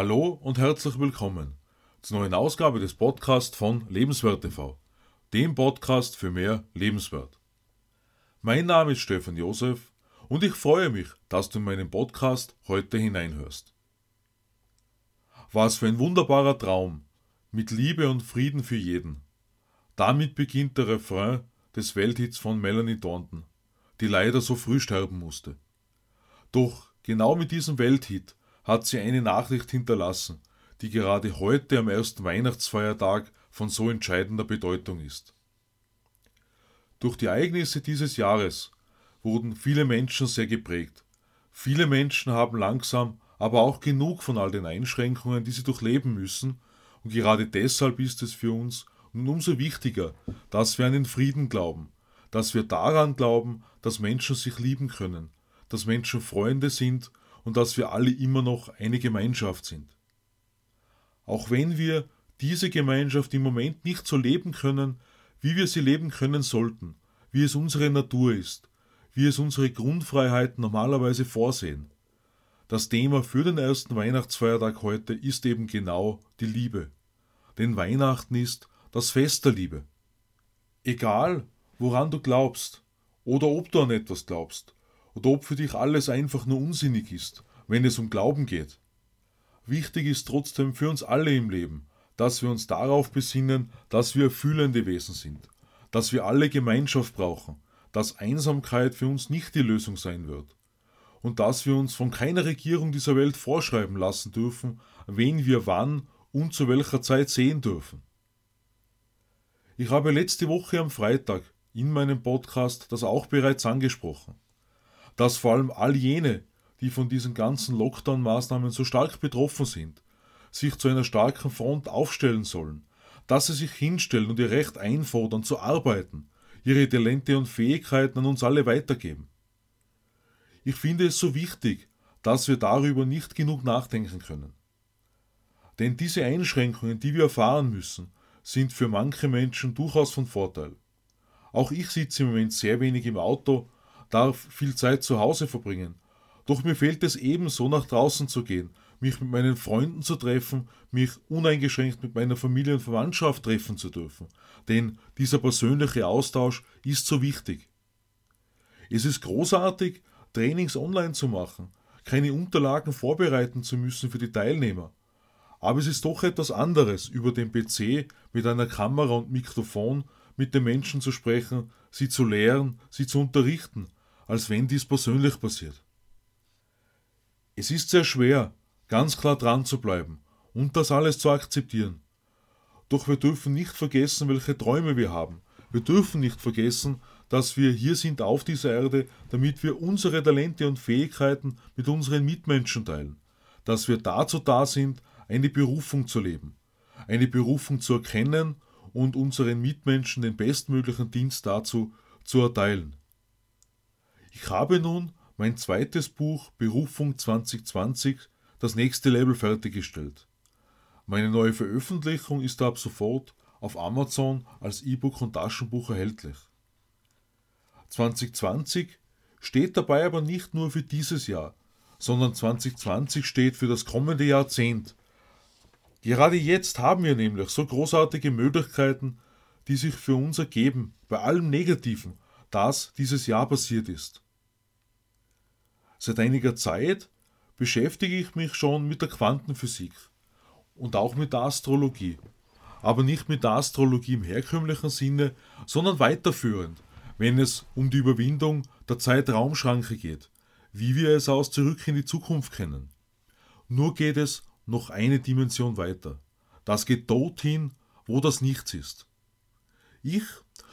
Hallo und herzlich willkommen zur neuen Ausgabe des Podcasts von Lebenswert TV, dem Podcast für mehr Lebenswert. Mein Name ist Stefan Josef und ich freue mich, dass du in meinen Podcast heute hineinhörst. Was für ein wunderbarer Traum, mit Liebe und Frieden für jeden. Damit beginnt der Refrain des Welthits von Melanie Thornton, die leider so früh sterben musste. Doch genau mit diesem Welthit hat sie eine Nachricht hinterlassen, die gerade heute am ersten Weihnachtsfeiertag von so entscheidender Bedeutung ist. Durch die Ereignisse dieses Jahres wurden viele Menschen sehr geprägt. Viele Menschen haben langsam aber auch genug von all den Einschränkungen, die sie durchleben müssen, und gerade deshalb ist es für uns nun umso wichtiger, dass wir an den Frieden glauben, dass wir daran glauben, dass Menschen sich lieben können, dass Menschen Freunde sind und dass wir alle immer noch eine Gemeinschaft sind. Auch wenn wir diese Gemeinschaft im Moment nicht so leben können, wie wir sie leben können sollten, wie es unsere Natur ist, wie es unsere Grundfreiheiten normalerweise vorsehen. Das Thema für den ersten Weihnachtsfeiertag heute ist eben genau die Liebe. Denn Weihnachten ist das Fest der Liebe. Egal, woran du glaubst oder ob du an etwas glaubst, oder ob für dich alles einfach nur unsinnig ist, wenn es um Glauben geht. Wichtig ist trotzdem für uns alle im Leben, dass wir uns darauf besinnen, dass wir fühlende Wesen sind, dass wir alle Gemeinschaft brauchen, dass Einsamkeit für uns nicht die Lösung sein wird und dass wir uns von keiner Regierung dieser Welt vorschreiben lassen dürfen, wen wir wann und zu welcher Zeit sehen dürfen. Ich habe letzte Woche am Freitag in meinem Podcast das auch bereits angesprochen dass vor allem all jene, die von diesen ganzen Lockdown-Maßnahmen so stark betroffen sind, sich zu einer starken Front aufstellen sollen, dass sie sich hinstellen und ihr Recht einfordern zu arbeiten, ihre Talente und Fähigkeiten an uns alle weitergeben. Ich finde es so wichtig, dass wir darüber nicht genug nachdenken können. Denn diese Einschränkungen, die wir erfahren müssen, sind für manche Menschen durchaus von Vorteil. Auch ich sitze im Moment sehr wenig im Auto darf viel Zeit zu Hause verbringen. Doch mir fehlt es ebenso, nach draußen zu gehen, mich mit meinen Freunden zu treffen, mich uneingeschränkt mit meiner Familie und Verwandtschaft treffen zu dürfen. Denn dieser persönliche Austausch ist so wichtig. Es ist großartig, Trainings online zu machen, keine Unterlagen vorbereiten zu müssen für die Teilnehmer. Aber es ist doch etwas anderes, über den PC mit einer Kamera und Mikrofon mit den Menschen zu sprechen, sie zu lehren, sie zu unterrichten, als wenn dies persönlich passiert. Es ist sehr schwer, ganz klar dran zu bleiben und das alles zu akzeptieren. Doch wir dürfen nicht vergessen, welche Träume wir haben. Wir dürfen nicht vergessen, dass wir hier sind auf dieser Erde, damit wir unsere Talente und Fähigkeiten mit unseren Mitmenschen teilen. Dass wir dazu da sind, eine Berufung zu leben. Eine Berufung zu erkennen und unseren Mitmenschen den bestmöglichen Dienst dazu zu erteilen. Ich habe nun mein zweites Buch Berufung 2020, das nächste Label, fertiggestellt. Meine neue Veröffentlichung ist ab sofort auf Amazon als E-Book und Taschenbuch erhältlich. 2020 steht dabei aber nicht nur für dieses Jahr, sondern 2020 steht für das kommende Jahrzehnt. Gerade jetzt haben wir nämlich so großartige Möglichkeiten, die sich für uns ergeben, bei allem Negativen, das dieses Jahr passiert ist. Seit einiger Zeit beschäftige ich mich schon mit der Quantenphysik und auch mit der Astrologie. Aber nicht mit der Astrologie im herkömmlichen Sinne, sondern weiterführend, wenn es um die Überwindung der Zeitraumschranke geht, wie wir es aus Zurück in die Zukunft kennen. Nur geht es noch eine Dimension weiter. Das geht dorthin, wo das Nichts ist. Ich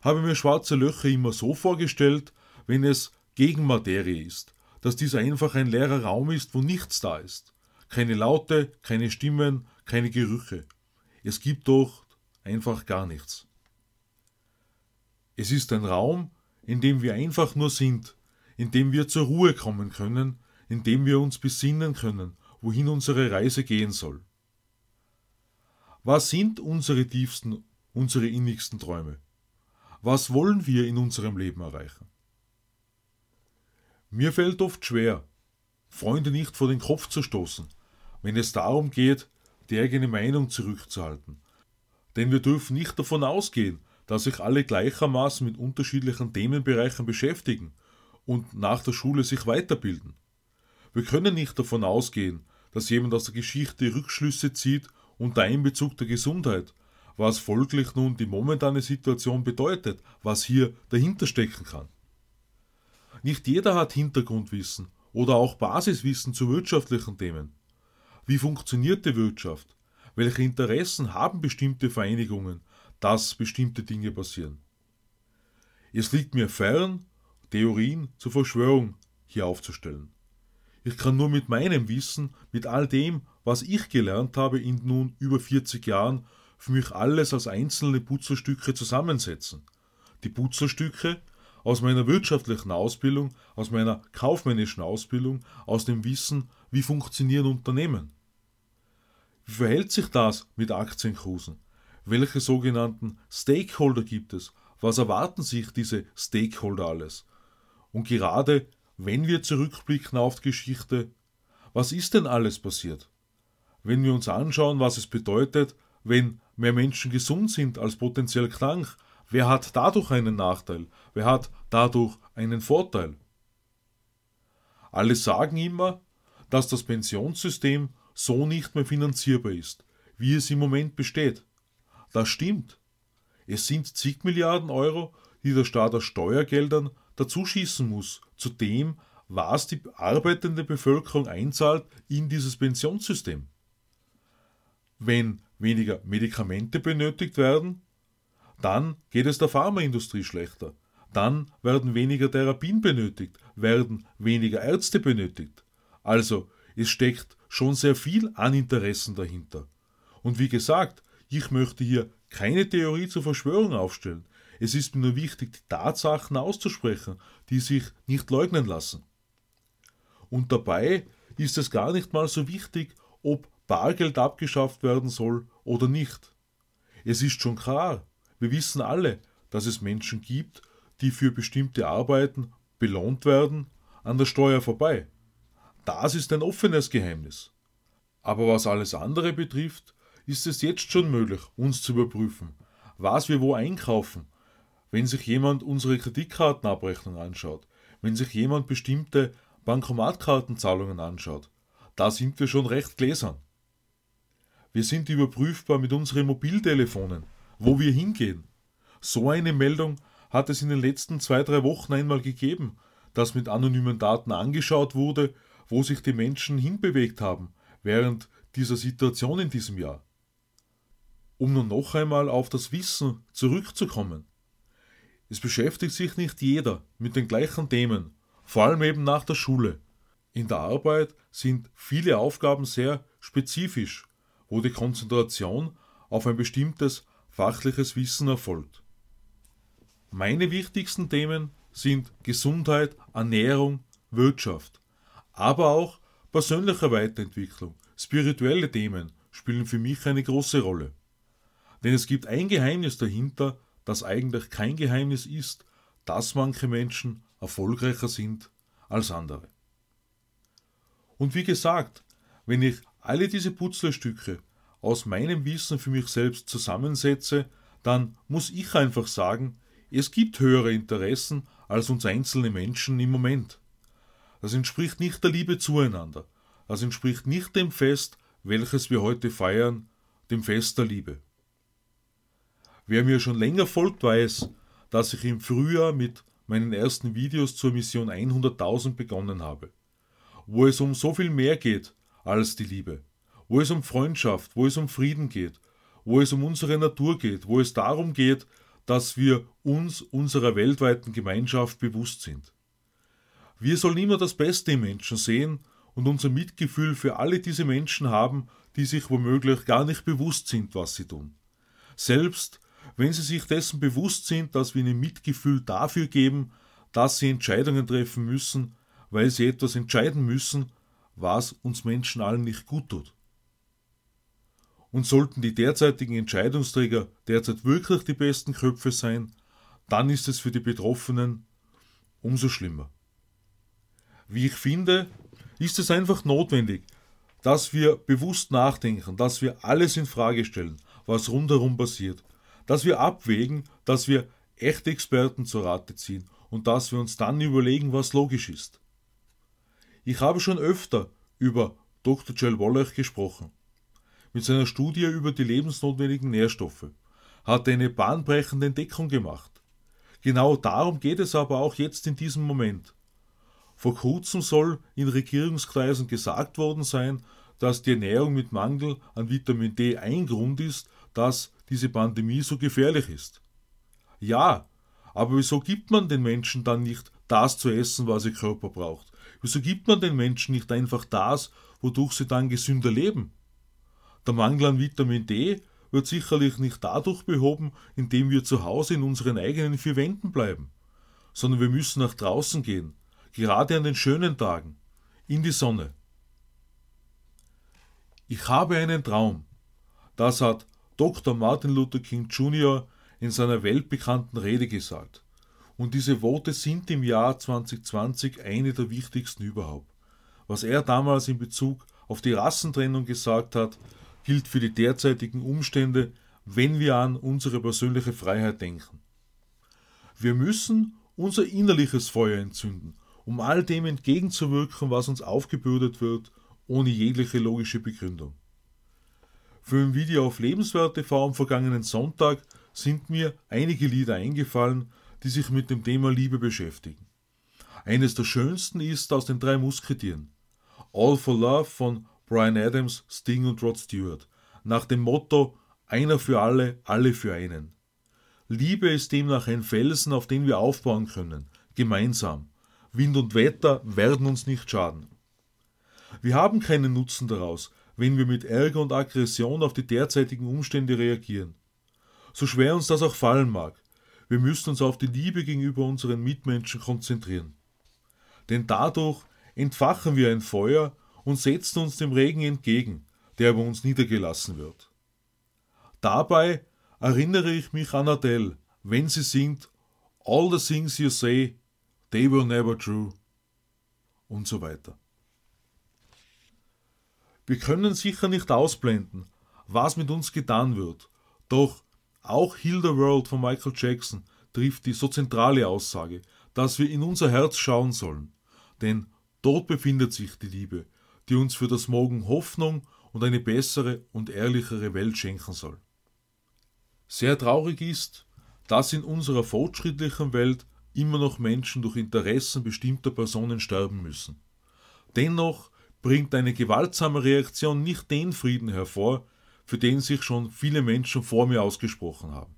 habe mir schwarze Löcher immer so vorgestellt, wenn es Gegenmaterie ist, dass dies einfach ein leerer Raum ist, wo nichts da ist. Keine Laute, keine Stimmen, keine Gerüche. Es gibt dort einfach gar nichts. Es ist ein Raum, in dem wir einfach nur sind, in dem wir zur Ruhe kommen können, in dem wir uns besinnen können, wohin unsere Reise gehen soll. Was sind unsere tiefsten, unsere innigsten Träume? Was wollen wir in unserem Leben erreichen? Mir fällt oft schwer, Freunde nicht vor den Kopf zu stoßen, wenn es darum geht, die eigene Meinung zurückzuhalten. Denn wir dürfen nicht davon ausgehen, dass sich alle gleichermaßen mit unterschiedlichen Themenbereichen beschäftigen und nach der Schule sich weiterbilden. Wir können nicht davon ausgehen, dass jemand aus der Geschichte Rückschlüsse zieht unter Einbezug der Gesundheit, was folglich nun die momentane Situation bedeutet, was hier dahinter stecken kann. Nicht jeder hat Hintergrundwissen oder auch Basiswissen zu wirtschaftlichen Themen. Wie funktioniert die Wirtschaft? Welche Interessen haben bestimmte Vereinigungen, dass bestimmte Dinge passieren? Es liegt mir fern, Theorien zur Verschwörung hier aufzustellen. Ich kann nur mit meinem Wissen, mit all dem, was ich gelernt habe in nun über 40 Jahren, für mich alles als einzelne Puzzlestücke zusammensetzen. Die Puzzlestücke aus meiner wirtschaftlichen Ausbildung, aus meiner kaufmännischen Ausbildung, aus dem Wissen, wie funktionieren Unternehmen. Wie verhält sich das mit Aktienkursen? Welche sogenannten Stakeholder gibt es? Was erwarten sich diese Stakeholder alles? Und gerade wenn wir zurückblicken auf die Geschichte, was ist denn alles passiert? Wenn wir uns anschauen, was es bedeutet, wenn mehr Menschen gesund sind als potenziell krank, wer hat dadurch einen Nachteil? Wer hat dadurch einen Vorteil? Alle sagen immer, dass das Pensionssystem so nicht mehr finanzierbar ist, wie es im Moment besteht. Das stimmt. Es sind zig Milliarden Euro, die der Staat aus Steuergeldern dazuschießen muss, zu dem, was die arbeitende Bevölkerung einzahlt in dieses Pensionssystem. Wenn weniger Medikamente benötigt werden, dann geht es der Pharmaindustrie schlechter. Dann werden weniger Therapien benötigt, werden weniger Ärzte benötigt. Also es steckt schon sehr viel an Interessen dahinter. Und wie gesagt, ich möchte hier keine Theorie zur Verschwörung aufstellen. Es ist mir nur wichtig, die Tatsachen auszusprechen, die sich nicht leugnen lassen. Und dabei ist es gar nicht mal so wichtig, ob Bargeld abgeschafft werden soll oder nicht. Es ist schon klar, wir wissen alle, dass es Menschen gibt, die für bestimmte Arbeiten belohnt werden an der Steuer vorbei. Das ist ein offenes Geheimnis. Aber was alles andere betrifft, ist es jetzt schon möglich, uns zu überprüfen, was wir wo einkaufen, wenn sich jemand unsere Kreditkartenabrechnung anschaut, wenn sich jemand bestimmte Bankomatkartenzahlungen anschaut. Da sind wir schon recht gläsern. Wir sind überprüfbar mit unseren Mobiltelefonen, wo wir hingehen. So eine Meldung hat es in den letzten zwei, drei Wochen einmal gegeben, dass mit anonymen Daten angeschaut wurde, wo sich die Menschen hinbewegt haben während dieser Situation in diesem Jahr. Um nun noch einmal auf das Wissen zurückzukommen. Es beschäftigt sich nicht jeder mit den gleichen Themen, vor allem eben nach der Schule. In der Arbeit sind viele Aufgaben sehr spezifisch wo die Konzentration auf ein bestimmtes fachliches Wissen erfolgt. Meine wichtigsten Themen sind Gesundheit, Ernährung, Wirtschaft, aber auch persönliche Weiterentwicklung, spirituelle Themen spielen für mich eine große Rolle. Denn es gibt ein Geheimnis dahinter, das eigentlich kein Geheimnis ist, dass manche Menschen erfolgreicher sind als andere. Und wie gesagt, wenn ich alle diese Putzlerstücke aus meinem Wissen für mich selbst zusammensetze, dann muss ich einfach sagen, es gibt höhere Interessen als uns einzelne Menschen im Moment. Das entspricht nicht der Liebe zueinander. Das entspricht nicht dem Fest, welches wir heute feiern, dem Fest der Liebe. Wer mir schon länger folgt, weiß, dass ich im Frühjahr mit meinen ersten Videos zur Mission 100.000 begonnen habe, wo es um so viel mehr geht als die Liebe, wo es um Freundschaft, wo es um Frieden geht, wo es um unsere Natur geht, wo es darum geht, dass wir uns unserer weltweiten Gemeinschaft bewusst sind. Wir sollen immer das Beste im Menschen sehen und unser Mitgefühl für alle diese Menschen haben, die sich womöglich gar nicht bewusst sind, was sie tun. Selbst wenn sie sich dessen bewusst sind, dass wir ihnen Mitgefühl dafür geben, dass sie Entscheidungen treffen müssen, weil sie etwas entscheiden müssen, was uns Menschen allen nicht gut tut. Und sollten die derzeitigen Entscheidungsträger derzeit wirklich die besten Köpfe sein, dann ist es für die Betroffenen umso schlimmer. Wie ich finde, ist es einfach notwendig, dass wir bewusst nachdenken, dass wir alles in Frage stellen, was rundherum passiert, dass wir abwägen, dass wir echte Experten zur Rate ziehen und dass wir uns dann überlegen, was logisch ist. Ich habe schon öfter über Dr. Joel Wallach gesprochen. Mit seiner Studie über die lebensnotwendigen Nährstoffe hat er eine bahnbrechende Entdeckung gemacht. Genau darum geht es aber auch jetzt in diesem Moment. Vor kurzem soll in Regierungskreisen gesagt worden sein, dass die Ernährung mit Mangel an Vitamin D ein Grund ist, dass diese Pandemie so gefährlich ist. Ja, aber wieso gibt man den Menschen dann nicht das zu essen, was ihr Körper braucht? Wieso gibt man den Menschen nicht einfach das, wodurch sie dann gesünder leben? Der Mangel an Vitamin D wird sicherlich nicht dadurch behoben, indem wir zu Hause in unseren eigenen vier Wänden bleiben, sondern wir müssen nach draußen gehen, gerade an den schönen Tagen, in die Sonne. Ich habe einen Traum. Das hat Dr. Martin Luther King Jr. in seiner weltbekannten Rede gesagt. Und diese Worte sind im Jahr 2020 eine der wichtigsten überhaupt. Was er damals in Bezug auf die Rassentrennung gesagt hat, gilt für die derzeitigen Umstände, wenn wir an unsere persönliche Freiheit denken. Wir müssen unser innerliches Feuer entzünden, um all dem entgegenzuwirken, was uns aufgebürdet wird, ohne jegliche logische Begründung. Für ein Video auf Lebenswert TV am vergangenen Sonntag sind mir einige Lieder eingefallen, die sich mit dem Thema Liebe beschäftigen. Eines der schönsten ist aus den drei Musketieren. All for Love von Brian Adams, Sting und Rod Stewart, nach dem Motto Einer für alle, alle für einen. Liebe ist demnach ein Felsen, auf den wir aufbauen können, gemeinsam. Wind und Wetter werden uns nicht schaden. Wir haben keinen Nutzen daraus, wenn wir mit Ärger und Aggression auf die derzeitigen Umstände reagieren. So schwer uns das auch fallen mag, wir müssen uns auf die Liebe gegenüber unseren Mitmenschen konzentrieren. Denn dadurch entfachen wir ein Feuer und setzen uns dem Regen entgegen, der über uns niedergelassen wird. Dabei erinnere ich mich an Adele, wenn sie singt All the things you say, they were never true und so weiter. Wir können sicher nicht ausblenden, was mit uns getan wird, doch auch Heal the World von Michael Jackson trifft die so zentrale Aussage, dass wir in unser Herz schauen sollen, denn dort befindet sich die Liebe, die uns für das Morgen Hoffnung und eine bessere und ehrlichere Welt schenken soll. Sehr traurig ist, dass in unserer fortschrittlichen Welt immer noch Menschen durch Interessen bestimmter Personen sterben müssen. Dennoch bringt eine gewaltsame Reaktion nicht den Frieden hervor, für den sich schon viele Menschen vor mir ausgesprochen haben.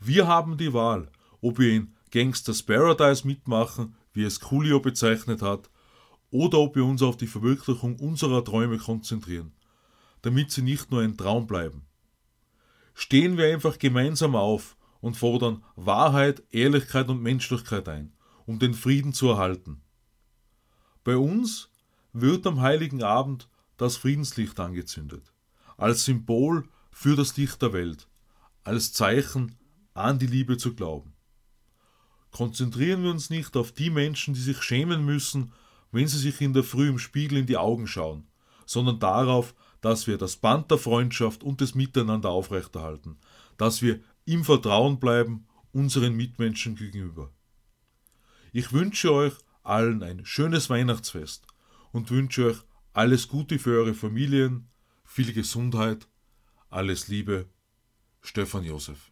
Wir haben die Wahl, ob wir in Gangsters Paradise mitmachen, wie es Coolio bezeichnet hat, oder ob wir uns auf die Verwirklichung unserer Träume konzentrieren, damit sie nicht nur ein Traum bleiben. Stehen wir einfach gemeinsam auf und fordern Wahrheit, Ehrlichkeit und Menschlichkeit ein, um den Frieden zu erhalten. Bei uns wird am heiligen Abend das Friedenslicht angezündet, als Symbol für das Licht der Welt, als Zeichen an die Liebe zu glauben. Konzentrieren wir uns nicht auf die Menschen, die sich schämen müssen, wenn sie sich in der Früh im Spiegel in die Augen schauen, sondern darauf, dass wir das Band der Freundschaft und des Miteinander aufrechterhalten, dass wir im Vertrauen bleiben unseren Mitmenschen gegenüber. Ich wünsche euch allen ein schönes Weihnachtsfest und wünsche euch alles Gute für eure Familien, viel Gesundheit, alles Liebe, Stefan Josef.